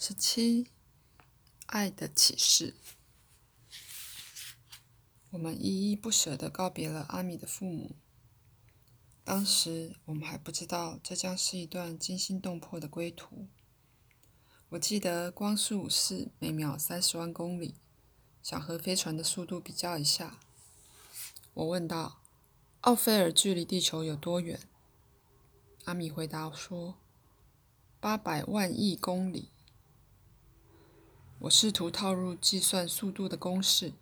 十七，爱的启示。我们依依不舍地告别了阿米的父母。当时我们还不知道这将是一段惊心动魄的归途。我记得光速是每秒三十万公里，想和飞船的速度比较一下。我问道：“奥菲尔距离地球有多远？”阿米回答说：“八百万亿公里。”我试图套入计算速度的公式。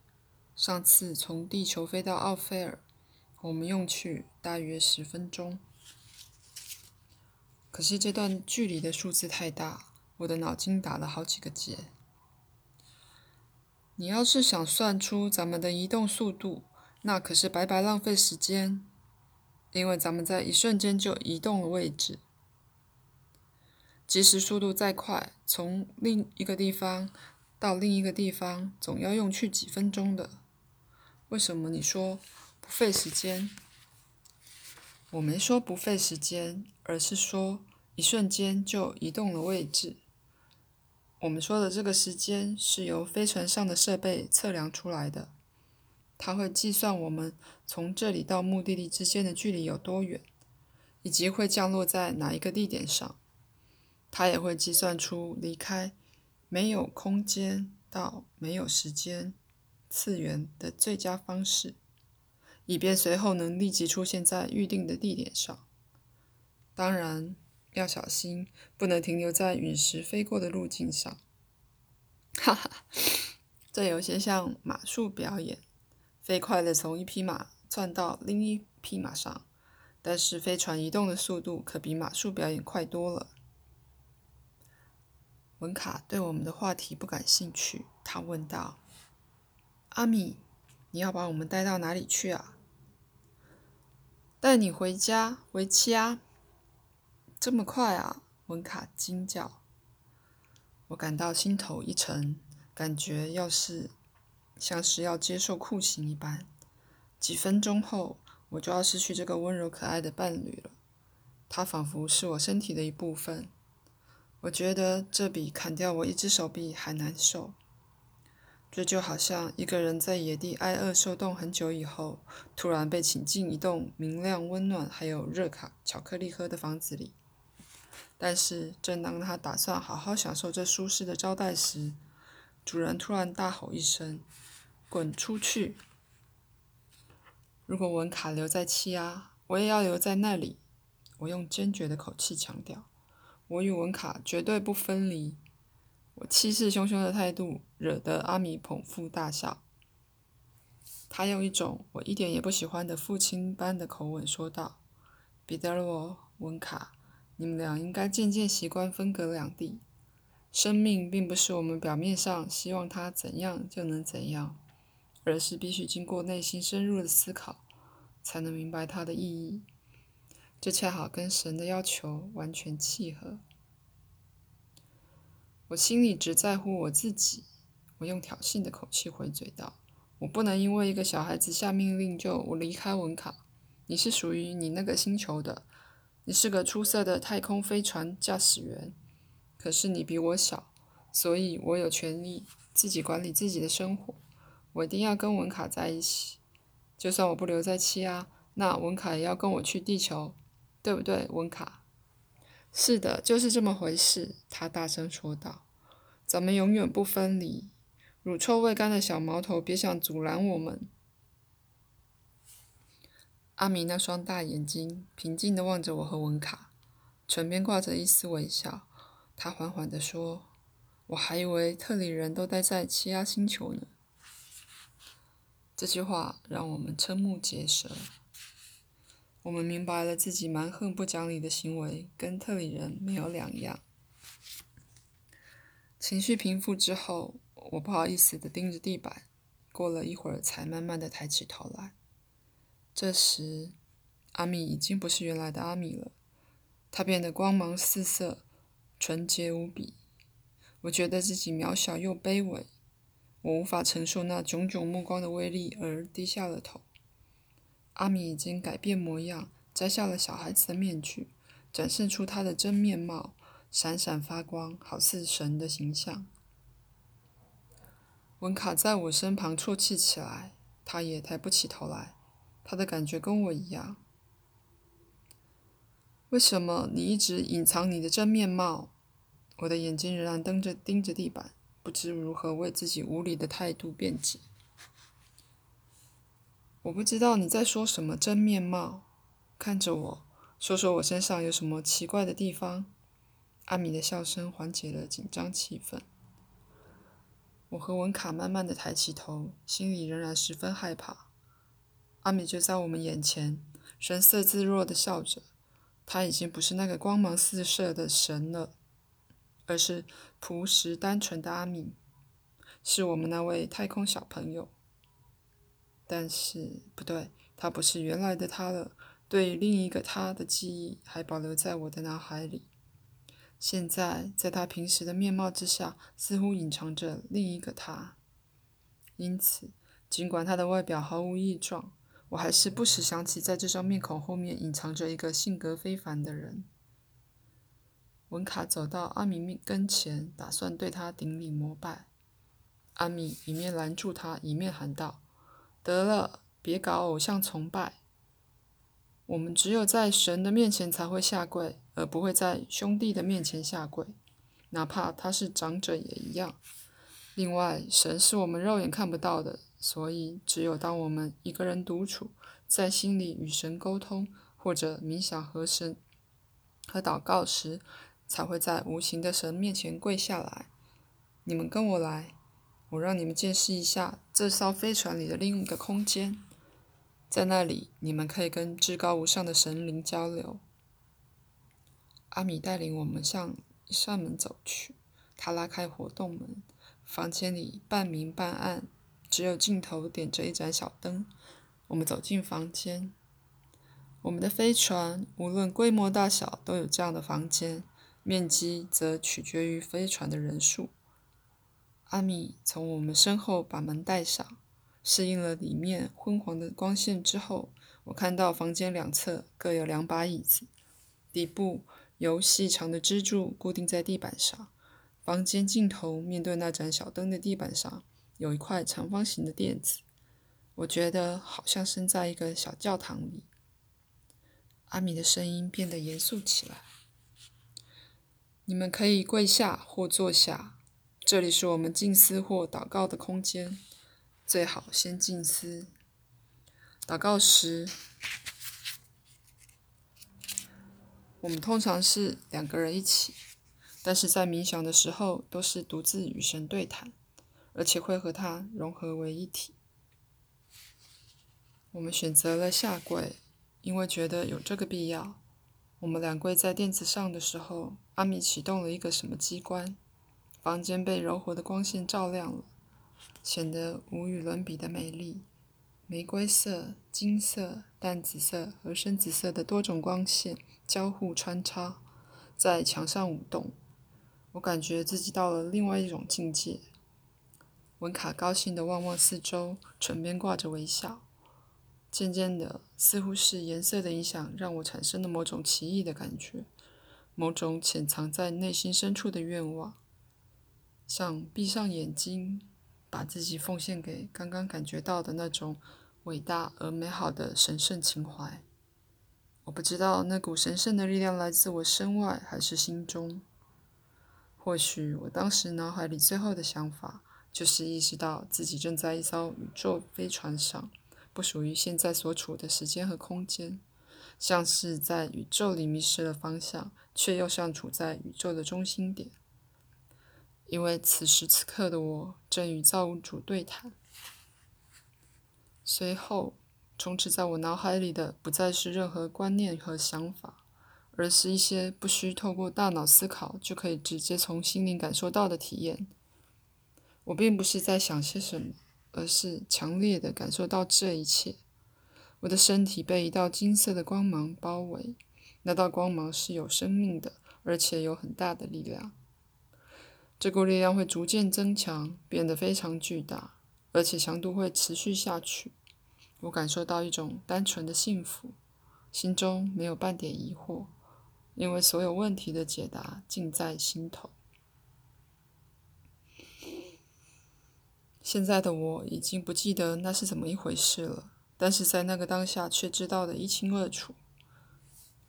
上次从地球飞到奥菲尔，我们用去大约十分钟。可是这段距离的数字太大，我的脑筋打了好几个结。你要是想算出咱们的移动速度，那可是白白浪费时间，因为咱们在一瞬间就移动了位置。即使速度再快，从另一个地方到另一个地方，总要用去几分钟的。为什么你说不费时间？我没说不费时间，而是说一瞬间就移动了位置。我们说的这个时间是由飞船上的设备测量出来的，它会计算我们从这里到目的地之间的距离有多远，以及会降落在哪一个地点上。它也会计算出离开没有空间到没有时间次元的最佳方式，以便随后能立即出现在预定的地点上。当然，要小心，不能停留在陨石飞过的路径上。哈哈，这有些像马术表演，飞快地从一匹马窜到另一匹马上，但是飞船移动的速度可比马术表演快多了。文卡对我们的话题不感兴趣，他问道：“阿米，你要把我们带到哪里去啊？”“带你回家，回家。”“这么快啊！”文卡惊叫。我感到心头一沉，感觉要是像是要接受酷刑一般。几分钟后，我就要失去这个温柔可爱的伴侣了。他仿佛是我身体的一部分。我觉得这比砍掉我一只手臂还难受。这就好像一个人在野地挨饿受冻很久以后，突然被请进一栋明亮、温暖还有热卡巧克力喝的房子里。但是，正当他打算好好享受这舒适的招待时，主人突然大吼一声：“滚出去！”如果文卡留在气压，我也要留在那里。我用坚决的口气强调。我与文卡绝对不分离。我气势汹汹的态度惹得阿米捧腹大笑。他用一种我一点也不喜欢的父亲般的口吻说道：“彼得罗，文卡，你们俩应该渐渐习惯分隔两地。生命并不是我们表面上希望它怎样就能怎样，而是必须经过内心深入的思考，才能明白它的意义。”这恰好跟神的要求完全契合。我心里只在乎我自己。我用挑衅的口气回嘴道：“我不能因为一个小孩子下命令就我离开文卡。你是属于你那个星球的，你是个出色的太空飞船驾驶员。可是你比我小，所以我有权利自己管理自己的生活。我一定要跟文卡在一起，就算我不留在七阿，那文卡也要跟我去地球。”对不对，温卡？是的，就是这么回事。他大声说道：“咱们永远不分离。乳臭未干的小毛头，别想阻拦我们。”阿米那双大眼睛平静地望着我和文卡，唇边挂着一丝微笑。他缓缓地说：“我还以为特里人都待在奇亚星球呢。”这句话让我们瞠目结舌。我们明白了自己蛮横不讲理的行为跟特里人没有两样。情绪平复之后，我不好意思地盯着地板，过了一会儿才慢慢地抬起头来。这时，阿米已经不是原来的阿米了，他变得光芒四射，纯洁无比。我觉得自己渺小又卑微，我无法承受那炯炯目光的威力，而低下了头。阿米已经改变模样，摘下了小孩子的面具，展现出他的真面貌。闪闪发光，好似神的形象。文卡在我身旁啜泣起来，他也抬不起头来。他的感觉跟我一样。为什么你一直隐藏你的真面貌？我的眼睛仍然瞪着盯着地板，不知如何为自己无理的态度辩解。我不知道你在说什么真面貌。看着我，说说我身上有什么奇怪的地方。阿米的笑声缓解了紧张气氛。我和文卡慢慢的抬起头，心里仍然十分害怕。阿米就在我们眼前，神色自若的笑着。他已经不是那个光芒四射的神了，而是朴实单纯的阿米，是我们那位太空小朋友。但是不对，他不是原来的他了。对另一个他的记忆还保留在我的脑海里。现在，在他平时的面貌之下，似乎隐藏着另一个他。因此，尽管他的外表毫无异状，我还是不时想起，在这张面孔后面隐藏着一个性格非凡的人。文卡走到阿米跟前，打算对他顶礼膜拜。阿米一面拦住他，一面喊道：“得了，别搞偶像崇拜。我们只有在神的面前才会下跪。”而不会在兄弟的面前下跪，哪怕他是长者也一样。另外，神是我们肉眼看不到的，所以只有当我们一个人独处，在心里与神沟通，或者冥想和神和祷告时，才会在无形的神面前跪下来。你们跟我来，我让你们见识一下这艘飞船里的另一个空间，在那里，你们可以跟至高无上的神灵交流。阿米带领我们向一扇门走去，他拉开活动门，房间里半明半暗，只有尽头点着一盏小灯。我们走进房间，我们的飞船无论规模大小都有这样的房间，面积则取决于飞船的人数。阿米从我们身后把门带上，适应了里面昏黄的光线之后，我看到房间两侧各有两把椅子，底部。由细长的支柱固定在地板上，房间尽头面对那盏小灯的地板上有一块长方形的垫子，我觉得好像身在一个小教堂里。阿米的声音变得严肃起来：“你们可以跪下或坐下，这里是我们静思或祷告的空间，最好先静思。祷告时。”我们通常是两个人一起，但是在冥想的时候都是独自与神对谈，而且会和他融合为一体。我们选择了下跪，因为觉得有这个必要。我们俩跪在垫子上的时候，阿米启动了一个什么机关，房间被柔和的光线照亮了，显得无与伦比的美丽。玫瑰色、金色、淡紫色和深紫色的多种光线交互穿插，在墙上舞动。我感觉自己到了另外一种境界。文卡高兴地望望四周，唇边挂着微笑。渐渐的，似乎是颜色的影响，让我产生了某种奇异的感觉，某种潜藏在内心深处的愿望，像闭上眼睛。把自己奉献给刚刚感觉到的那种伟大而美好的神圣情怀。我不知道那股神圣的力量来自我身外还是心中。或许我当时脑海里最后的想法就是意识到自己正在一艘宇宙飞船上，不属于现在所处的时间和空间，像是在宇宙里迷失了方向，却又像处在宇宙的中心点。因为此时此刻的我正与造物主对谈。随后，充斥在我脑海里的不再是任何观念和想法，而是一些不需透过大脑思考就可以直接从心灵感受到的体验。我并不是在想些什么，而是强烈的感受到这一切。我的身体被一道金色的光芒包围，那道光芒是有生命的，而且有很大的力量。这股力量会逐渐增强，变得非常巨大，而且强度会持续下去。我感受到一种单纯的幸福，心中没有半点疑惑。因为所有问题的解答尽在心头。现在的我已经不记得那是怎么一回事了，但是在那个当下却知道的一清二楚。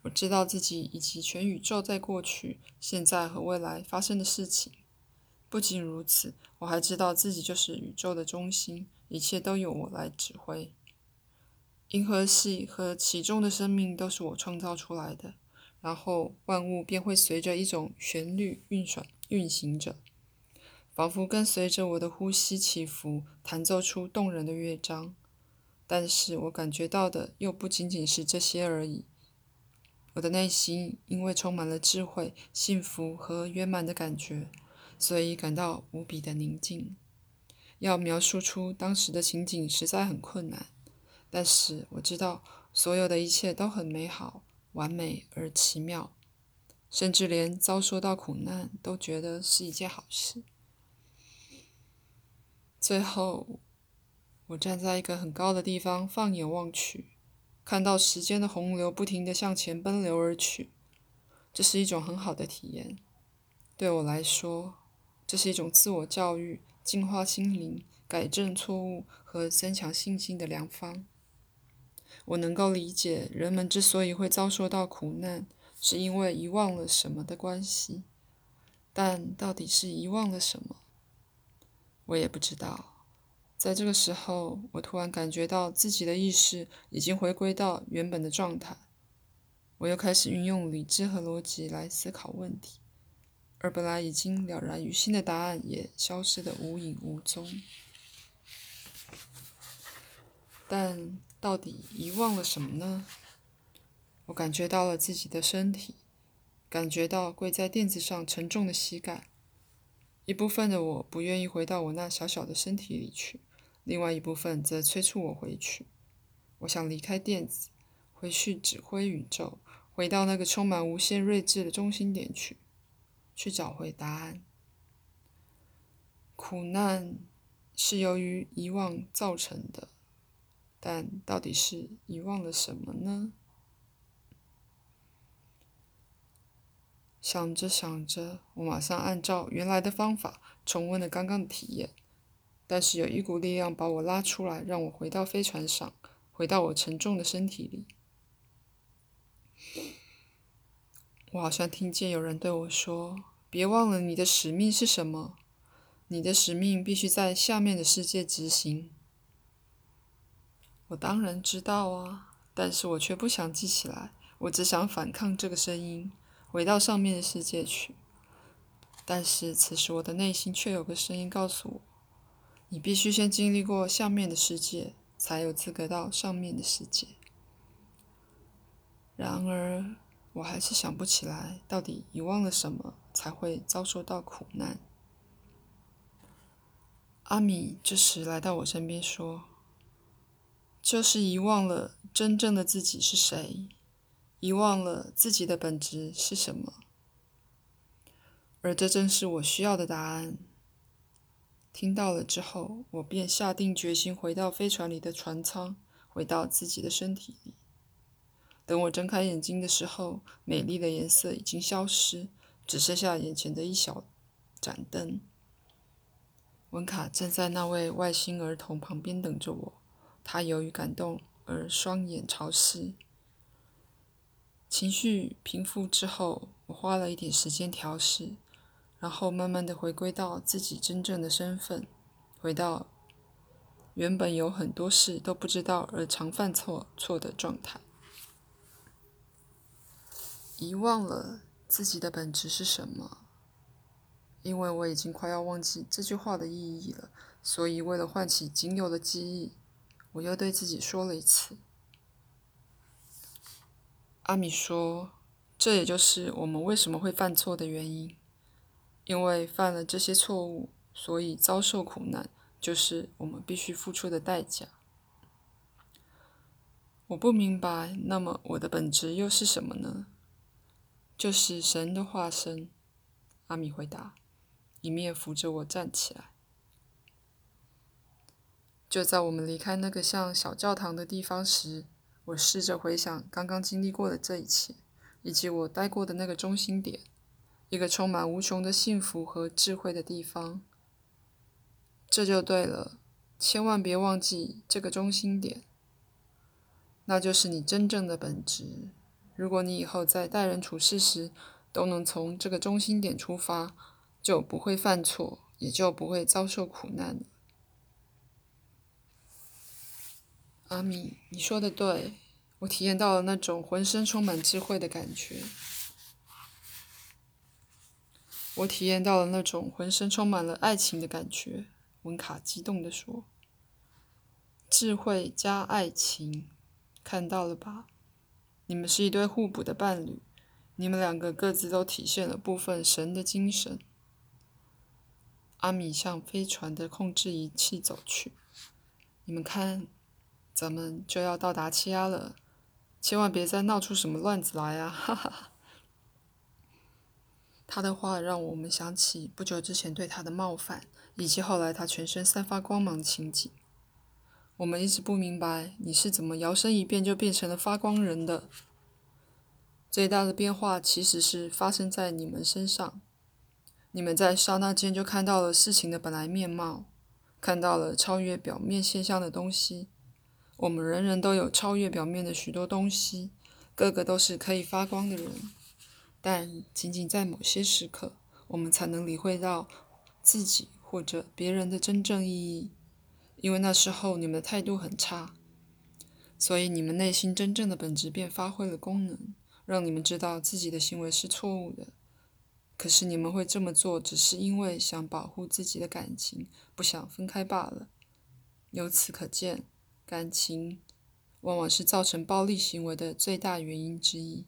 我知道自己以及全宇宙在过去、现在和未来发生的事情。不仅如此，我还知道自己就是宇宙的中心，一切都由我来指挥。银河系和其中的生命都是我创造出来的，然后万物便会随着一种旋律运转运行着。仿佛跟随着我的呼吸起伏，弹奏出动人的乐章。但是我感觉到的又不仅仅是这些而已。我的内心因为充满了智慧、幸福和圆满的感觉，所以感到无比的宁静。要描述出当时的情景实在很困难，但是我知道所有的一切都很美好、完美而奇妙，甚至连遭受到苦难都觉得是一件好事。最后，我站在一个很高的地方，放眼望去，看到时间的洪流不停地向前奔流而去。这是一种很好的体验。对我来说，这是一种自我教育、净化心灵、改正错误和增强信心的良方。我能够理解人们之所以会遭受到苦难，是因为遗忘了什么的关系。但到底是遗忘了什么？我也不知道，在这个时候，我突然感觉到自己的意识已经回归到原本的状态。我又开始运用理智和逻辑来思考问题，而本来已经了然于心的答案也消失得无影无踪。但到底遗忘了什么呢？我感觉到了自己的身体，感觉到跪在垫子上沉重的膝盖。一部分的我不愿意回到我那小小的身体里去，另外一部分则催促我回去。我想离开垫子，回去指挥宇宙，回到那个充满无限睿智的中心点去，去找回答案。苦难是由于遗忘造成的，但到底是遗忘了什么呢？想着想着，我马上按照原来的方法重温了刚刚的体验，但是有一股力量把我拉出来，让我回到飞船上，回到我沉重的身体里。我好像听见有人对我说：“别忘了你的使命是什么，你的使命必须在下面的世界执行。”我当然知道啊，但是我却不想记起来，我只想反抗这个声音。回到上面的世界去，但是此时我的内心却有个声音告诉我：你必须先经历过下面的世界，才有资格到上面的世界。然而，我还是想不起来到底遗忘了什么才会遭受到苦难。阿米这时来到我身边说：“就是遗忘了真正的自己是谁。”遗忘了自己的本质是什么，而这正是我需要的答案。听到了之后，我便下定决心回到飞船里的船舱，回到自己的身体里。等我睁开眼睛的时候，美丽的颜色已经消失，只剩下眼前的一小盏灯。文卡站在那位外星儿童旁边等着我，他由于感动而双眼潮湿。情绪平复之后，我花了一点时间调试，然后慢慢的回归到自己真正的身份，回到原本有很多事都不知道而常犯错错的状态。遗忘了自己的本质是什么，因为我已经快要忘记这句话的意义了，所以为了唤起仅有的记忆，我又对自己说了一次。阿米说：“这也就是我们为什么会犯错的原因，因为犯了这些错误，所以遭受苦难，就是我们必须付出的代价。”我不明白，那么我的本质又是什么呢？就是神的化身。阿米回答，一面扶着我站起来。就在我们离开那个像小教堂的地方时。我试着回想刚刚经历过的这一切，以及我待过的那个中心点，一个充满无穷的幸福和智慧的地方。这就对了，千万别忘记这个中心点，那就是你真正的本质。如果你以后在待人处事时都能从这个中心点出发，就不会犯错，也就不会遭受苦难了。阿米，你说的对，我体验到了那种浑身充满智慧的感觉。我体验到了那种浑身充满了爱情的感觉。文卡激动地说：“智慧加爱情，看到了吧？你们是一对互补的伴侣，你们两个各自都体现了部分神的精神。”阿米向飞船的控制仪器走去。你们看，咱们就要到达气压了，千万别再闹出什么乱子来啊！哈哈。他的话让我们想起不久之前对他的冒犯，以及后来他全身散发光芒的情景。我们一直不明白你是怎么摇身一变就变成了发光人的。最大的变化其实是发生在你们身上。你们在刹那间就看到了事情的本来面貌，看到了超越表面现象的东西。我们人人都有超越表面的许多东西，个个都是可以发光的人。但仅仅在某些时刻，我们才能理会到自己或者别人的真正意义，因为那时候你们的态度很差，所以你们内心真正的本质便发挥了功能，让你们知道自己的行为是错误的。可是你们会这么做，只是因为想保护自己的感情，不想分开罢了。由此可见，感情往往是造成暴力行为的最大原因之一。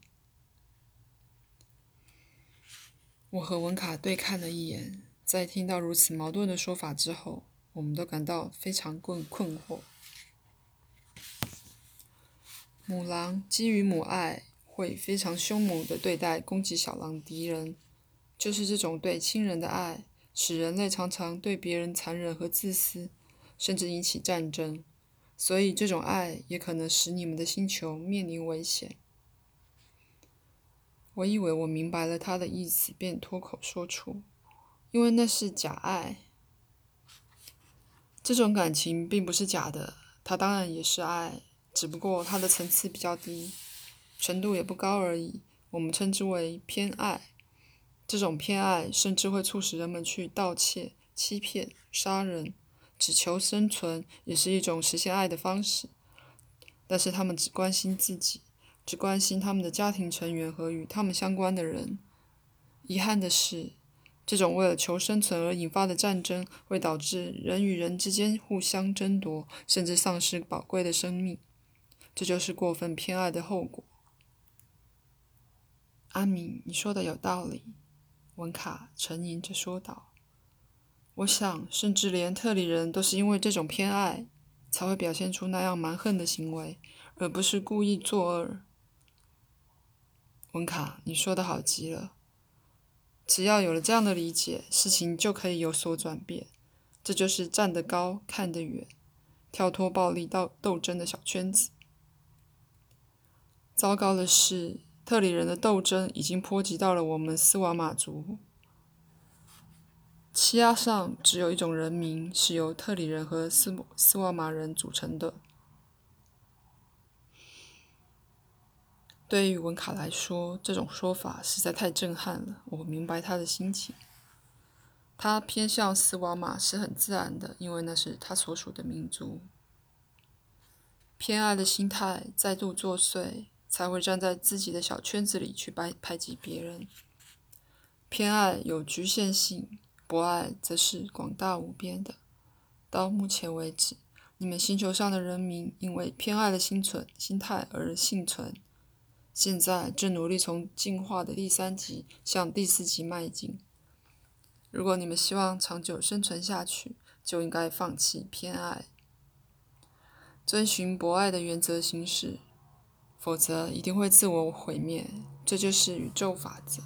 我和文卡对看了一眼，在听到如此矛盾的说法之后，我们都感到非常困困惑。母狼基于母爱，会非常凶猛地对待攻击小狼敌人。就是这种对亲人的爱，使人类常常对别人残忍和自私，甚至引起战争。所以，这种爱也可能使你们的星球面临危险。我以为我明白了他的意思，便脱口说出：“因为那是假爱。这种感情并不是假的，它当然也是爱，只不过它的层次比较低，程度也不高而已。我们称之为偏爱。”这种偏爱甚至会促使人们去盗窃、欺骗、杀人，只求生存，也是一种实现爱的方式。但是他们只关心自己，只关心他们的家庭成员和与他们相关的人。遗憾的是，这种为了求生存而引发的战争，会导致人与人之间互相争夺，甚至丧失宝贵的生命。这就是过分偏爱的后果。阿米，你说的有道理。文卡沉吟着说道：“我想，甚至连特里人都是因为这种偏爱，才会表现出那样蛮横的行为，而不是故意作恶。”文卡，你说的好极了。只要有了这样的理解，事情就可以有所转变。这就是站得高，看得远，跳脱暴力斗斗争的小圈子。糟糕的是。特里人的斗争已经波及到了我们斯瓦马族。欺压上只有一种人民是由特里人和斯斯瓦马人组成的。对于文卡来说，这种说法实在太震撼了。我明白他的心情。他偏向斯瓦马是很自然的，因为那是他所属的民族。偏爱的心态再度作祟。才会站在自己的小圈子里去排排挤别人。偏爱有局限性，博爱则是广大无边的。到目前为止，你们星球上的人民因为偏爱的心存心态而幸存，现在正努力从进化的第三级向第四级迈进。如果你们希望长久生存下去，就应该放弃偏爱，遵循博爱的原则行事。否则一定会自我毁灭，这就是宇宙法则。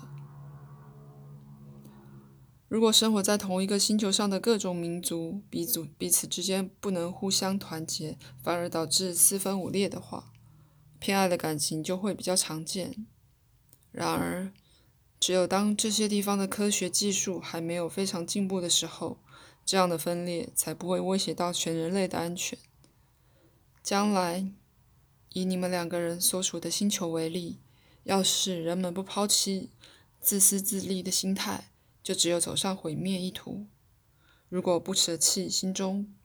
如果生活在同一个星球上的各种民族彼此彼此之间不能互相团结，反而导致四分五裂的话，偏爱的感情就会比较常见。然而，只有当这些地方的科学技术还没有非常进步的时候，这样的分裂才不会威胁到全人类的安全。将来，以你们两个人所处的星球为例，要是人们不抛弃自私自利的心态，就只有走上毁灭一途。如果不舍弃心中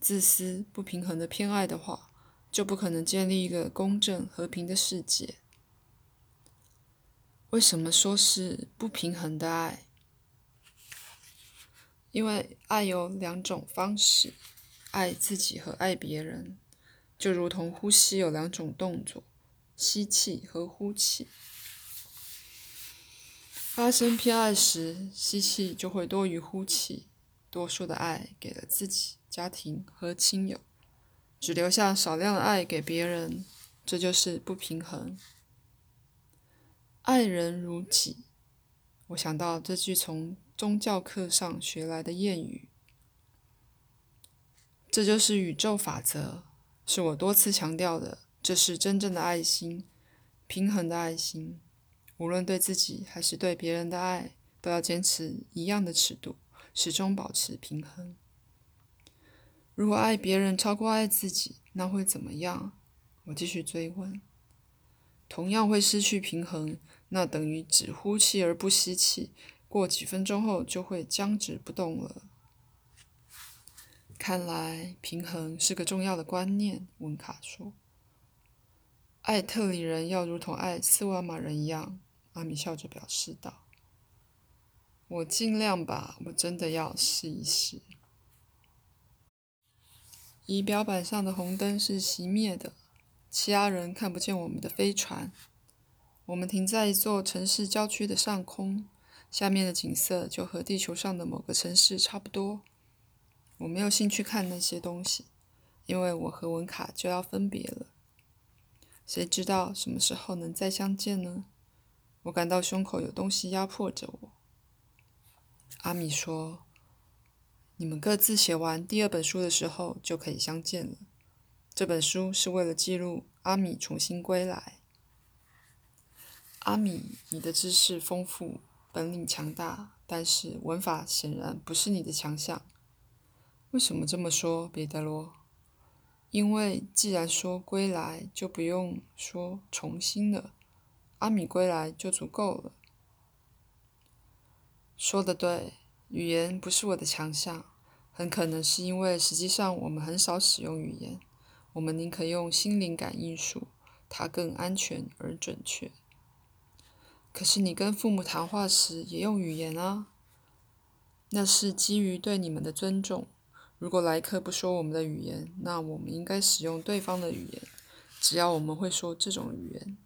自私、不平衡的偏爱的话，就不可能建立一个公正、和平的世界。为什么说是不平衡的爱？因为爱有两种方式，爱自己和爱别人，就如同呼吸有两种动作，吸气和呼气。发生偏爱时，吸气就会多于呼气，多数的爱给了自己、家庭和亲友，只留下少量的爱给别人，这就是不平衡。爱人如己，我想到这句从宗教课上学来的谚语。这就是宇宙法则，是我多次强调的。这是真正的爱心，平衡的爱心。无论对自己还是对别人的爱，都要坚持一样的尺度，始终保持平衡。如果爱别人超过爱自己，那会怎么样？我继续追问。同样会失去平衡。那等于只呼气而不吸气，过几分钟后就会僵直不动了。看来平衡是个重要的观念，温卡说。爱特里人要如同爱斯瓦马人一样，阿米笑着表示道。我尽量吧，我真的要试一试。仪表板上的红灯是熄灭的，其他人看不见我们的飞船。我们停在一座城市郊区的上空，下面的景色就和地球上的某个城市差不多。我没有兴趣看那些东西，因为我和文卡就要分别了。谁知道什么时候能再相见呢？我感到胸口有东西压迫着我。阿米说：“你们各自写完第二本书的时候就可以相见了。这本书是为了记录阿米重新归来。”阿米，你的知识丰富，本领强大，但是文法显然不是你的强项。为什么这么说，彼得罗？因为既然说归来，就不用说重新了。阿米归来就足够了。说的对，语言不是我的强项，很可能是因为实际上我们很少使用语言，我们宁可用心灵感应术，它更安全而准确。可是你跟父母谈话时也用语言啊，那是基于对你们的尊重。如果来客不说我们的语言，那我们应该使用对方的语言，只要我们会说这种语言。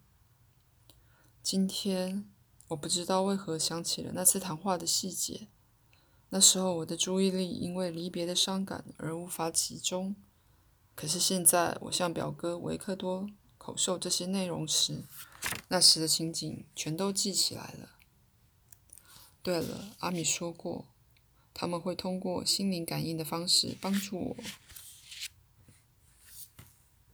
今天我不知道为何想起了那次谈话的细节，那时候我的注意力因为离别的伤感而无法集中。可是现在我向表哥维克多口授这些内容时，那时的情景全都记起来了。对了，阿米说过，他们会通过心灵感应的方式帮助我。